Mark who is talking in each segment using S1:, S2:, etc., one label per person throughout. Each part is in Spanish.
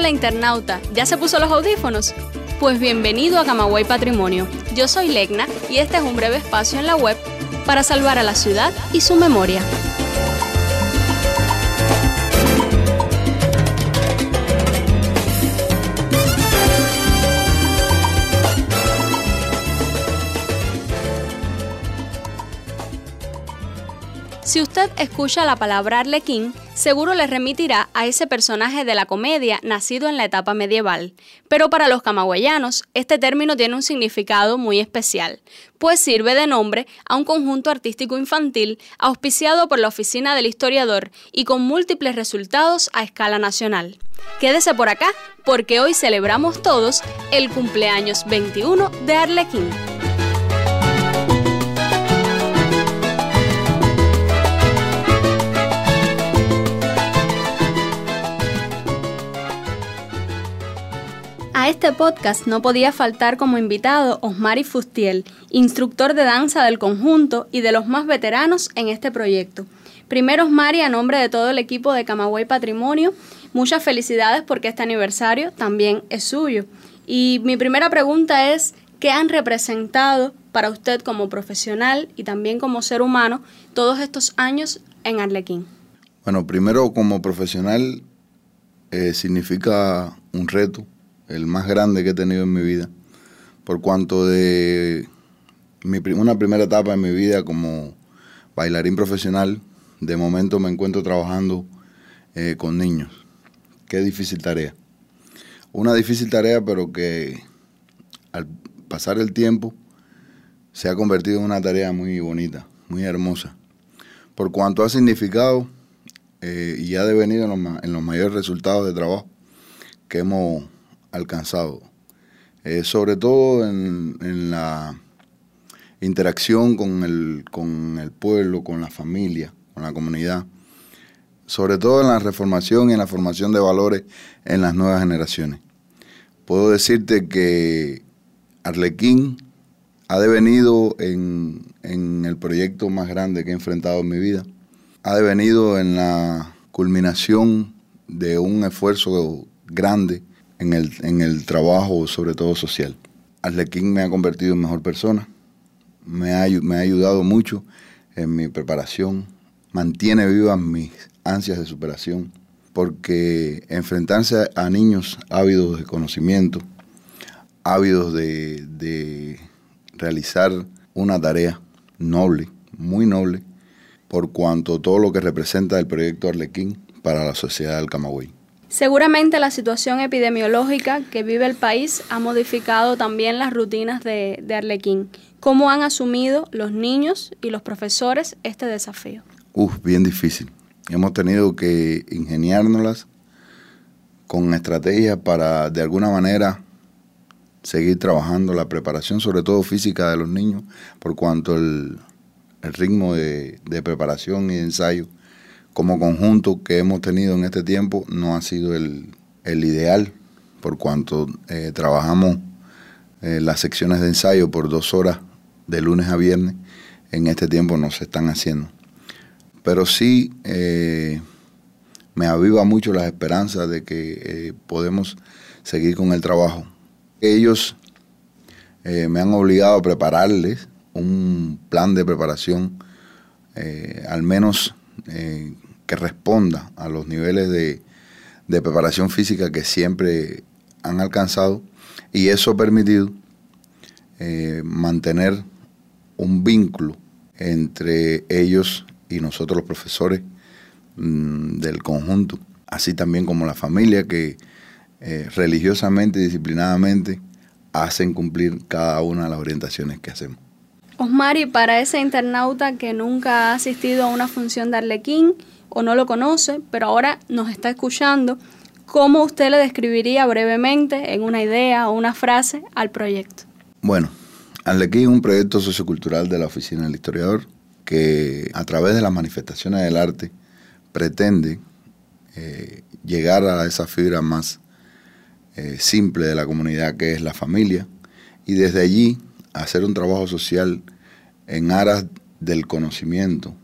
S1: Hola internauta, ¿ya se puso los audífonos? Pues bienvenido a Camagüey Patrimonio. Yo soy Legna y este es un breve espacio en la web para salvar a la ciudad y su memoria. Si usted escucha la palabra arlequín, seguro le remitirá a ese personaje de la comedia nacido en la etapa medieval. Pero para los camagüeyanos, este término tiene un significado muy especial, pues sirve de nombre a un conjunto artístico infantil auspiciado por la Oficina del Historiador y con múltiples resultados a escala nacional. Quédese por acá, porque hoy celebramos todos el cumpleaños 21 de Arlequín. Este podcast no podía faltar como invitado Osmari Fustiel, instructor de danza del conjunto y de los más veteranos en este proyecto. Primero Osmari, a nombre de todo el equipo de Camagüey Patrimonio, muchas felicidades porque este aniversario también es suyo. Y mi primera pregunta es, ¿qué han representado para usted como profesional y también como ser humano todos estos años en Arlequín?
S2: Bueno, primero como profesional eh, significa un reto, el más grande que he tenido en mi vida, por cuanto de una primera etapa en mi vida como bailarín profesional, de momento me encuentro trabajando eh, con niños. Qué difícil tarea. Una difícil tarea, pero que al pasar el tiempo se ha convertido en una tarea muy bonita, muy hermosa, por cuanto ha significado eh, y ha devenido en los mayores resultados de trabajo que hemos alcanzado, eh, sobre todo en, la interacción con el, con el pueblo, con la familia, con la comunidad, sobre todo en la reformación y en la formación de valores en las nuevas generaciones. Puedo decirte que Arlequín ha devenido en, en el proyecto más grande que he enfrentado en mi vida, ha devenido en la culminación de un esfuerzo grande en el, en el trabajo, sobre todo social. Arlequín me ha convertido en mejor persona, me ha, me ha ayudado mucho en mi preparación, mantiene vivas mis ansias de superación, porque enfrentarse a niños ávidos de conocimiento, ávidos de, de realizar una tarea noble, muy noble, por cuanto todo lo que representa el proyecto Arlequín para la sociedad del Camagüey.
S1: Seguramente la situación epidemiológica que vive el país ha modificado también las rutinas de, Arlequín. ¿Cómo han asumido los niños y los profesores este desafío?
S2: Uf, bien difícil. Hemos tenido que ingeniárnoslas con estrategias para de alguna manera seguir trabajando la preparación, sobre todo física de los niños, por cuanto el, ritmo de, de preparación y de ensayo como conjunto que hemos tenido en este tiempo no ha sido el, ideal, por cuanto eh, trabajamos eh, las secciones de ensayo por dos horas de lunes a viernes, en este tiempo no se están haciendo. Pero sí eh, me aviva mucho las esperanzas de que podemos seguir con el trabajo. Ellos me han obligado a prepararles un plan de preparación, al menos eh, que responda a los niveles de, preparación física que siempre han alcanzado y eso ha permitido eh, mantener un vínculo entre ellos y nosotros los profesores mm, del conjunto, así también como la familia que eh, religiosamente y disciplinadamente hacen cumplir cada una de las orientaciones que hacemos.
S1: Osmari, para ese internauta que nunca ha asistido a una función de Arlequín o no lo conoce, pero ahora nos está escuchando, ¿cómo usted le describiría brevemente, en una idea o una frase, al proyecto?
S2: Bueno, Arlequín es un proyecto sociocultural de la Oficina del Historiador que a través de las manifestaciones del arte pretende eh, llegar a esa fibra más eh, simple de la comunidad que es la familia y desde allí hacer un trabajo social en aras del conocimiento,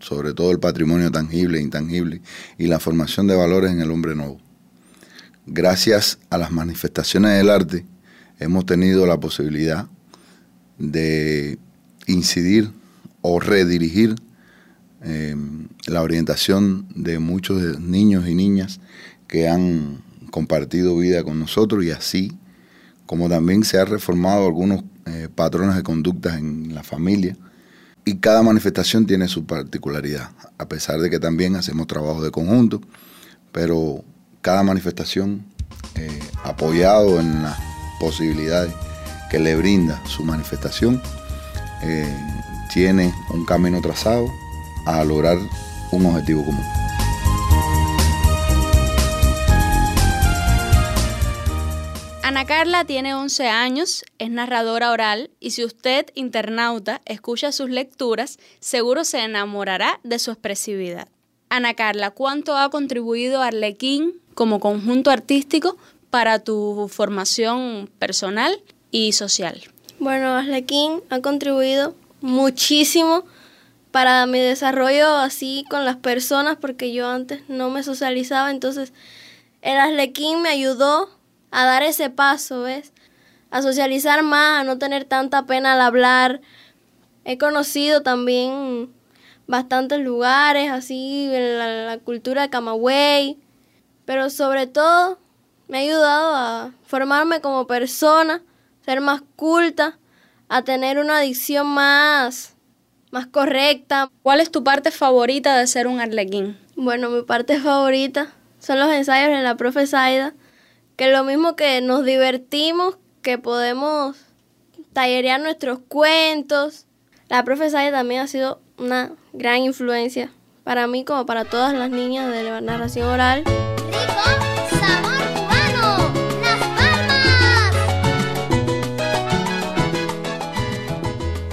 S2: sobre todo el patrimonio tangible e intangible, y la formación de valores en el hombre nuevo. gracias a las manifestaciones del arte, hemos tenido la posibilidad de incidir o redirigir eh, la orientación de muchos niños y niñas que han compartido vida con nosotros y así como también se han reformado algunos eh, patrones de conductas en la familia y cada manifestación tiene su particularidad, a pesar de que también hacemos trabajo de conjunto, pero cada manifestación eh, apoyado en las posibilidades que le brinda su manifestación, eh, tiene un camino trazado a lograr un objetivo común.
S1: Ana Carla tiene 11 años, es narradora oral y si usted, internauta, escucha sus lecturas, seguro se enamorará de su expresividad. Ana Carla, ¿cuánto ha contribuido Arlequín como conjunto artístico para tu formación personal y social?
S3: Bueno, Arlequín ha contribuido muchísimo para mi desarrollo así con las personas porque yo antes no me socializaba, entonces el Arlequín me ayudó a dar ese paso, ¿ves? A socializar más, a no tener tanta pena al hablar. He conocido también bastantes lugares, así, en la, cultura de Camagüey, pero sobre todo me ha ayudado a formarme como persona, ser más culta, a tener una adicción más, más correcta.
S1: ¿Cuál es tu parte favorita de ser un arlequín?
S3: Bueno, mi parte favorita son los ensayos en la profe Saida, que lo mismo que nos divertimos, que podemos tallerear nuestros cuentos. La profesora también ha sido una gran influencia para mí como para todas las niñas de la narración oral.
S4: ¡Rico sabor cubano! ¡Las palmas!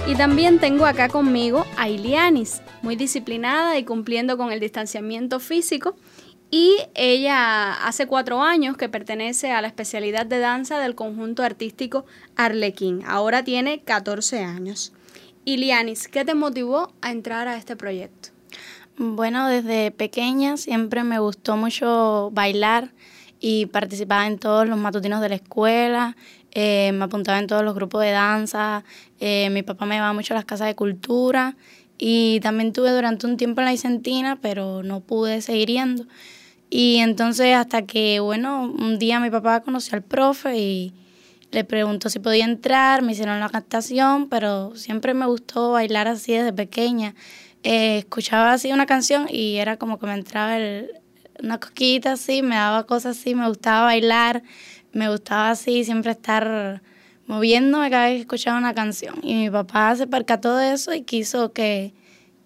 S1: Y también tengo acá conmigo a Ilianis, muy disciplinada y cumpliendo con el distanciamiento físico y ella hace cuatro años que pertenece a la especialidad de danza del conjunto artístico Arlequín. Ahora tiene 14 años. Ilianis, ¿qué te motivó a entrar a este proyecto?
S5: Bueno, desde pequeña siempre me gustó mucho bailar y participaba en todos los matutinos de la escuela, eh, me apuntaba en todos los grupos de danza, eh, mi papá me llevaba mucho a las casas de cultura y también tuve durante un tiempo en la Vicentina, pero no pude seguir yendo. Y entonces hasta que, bueno, un día mi papá conoció al profe y le preguntó si podía entrar, me hicieron la captación, pero siempre me gustó bailar así desde pequeña. Eh, escuchaba así una canción y era como que me entraba una cosquita así, me daba cosas así, me gustaba bailar, me gustaba así siempre estar moviéndome cada vez que escuchaba una canción. Y mi papá se percató de eso y quiso que,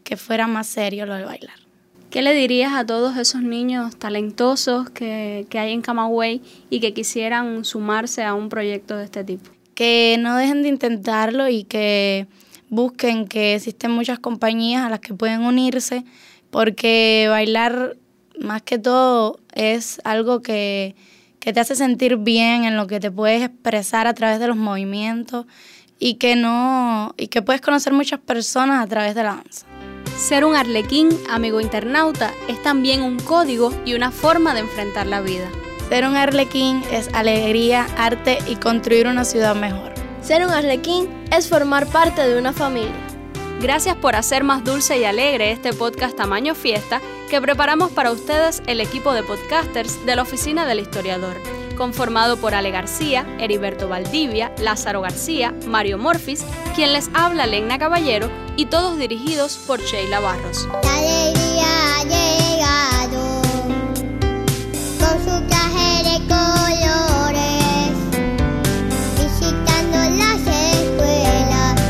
S5: que fuera más serio lo de bailar.
S1: ¿Qué le dirías a todos esos niños talentosos que, hay en Camagüey y que quisieran sumarse a un proyecto de este tipo?
S5: Que no dejen de intentarlo y que busquen que existen muchas compañías a las que pueden unirse, porque bailar más que todo es algo que, que te hace sentir bien, en lo que te puedes expresar a través de los movimientos y que no y que puedes conocer muchas personas a través de la danza.
S1: Ser un arlequín, amigo internauta, es también un código y una forma de enfrentar la vida.
S5: Ser un arlequín es alegría, arte y construir una ciudad mejor.
S3: Ser un arlequín es formar parte de una familia.
S1: Gracias por hacer más dulce y alegre este podcast Tamaño Fiesta que preparamos para ustedes el equipo de podcasters de la Oficina del Historiador conformado por Ale García, Heriberto Valdivia, Lázaro García, Mario Morfis, quien les habla Lena Caballero y todos dirigidos por Sheila Barros.
S4: La alegría ha llegado con su traje de colores, visitando las escuelas,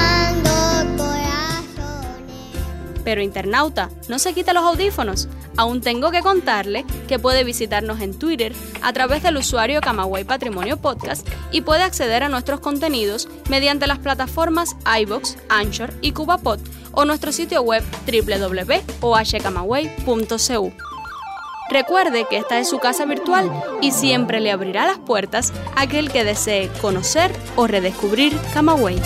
S4: animando corazones.
S1: Pero internauta, no se quite los audífonos Aún tengo que contarle que puede visitarnos en Twitter a través del usuario Camagüey Patrimonio Podcast y puede acceder a nuestros contenidos mediante las plataformas iBox, Anchor y CubaPod o nuestro sitio web www.ohcamagüey.cu. Recuerde que esta es su casa virtual y siempre le abrirá las puertas a aquel que desee conocer o redescubrir Camagüey.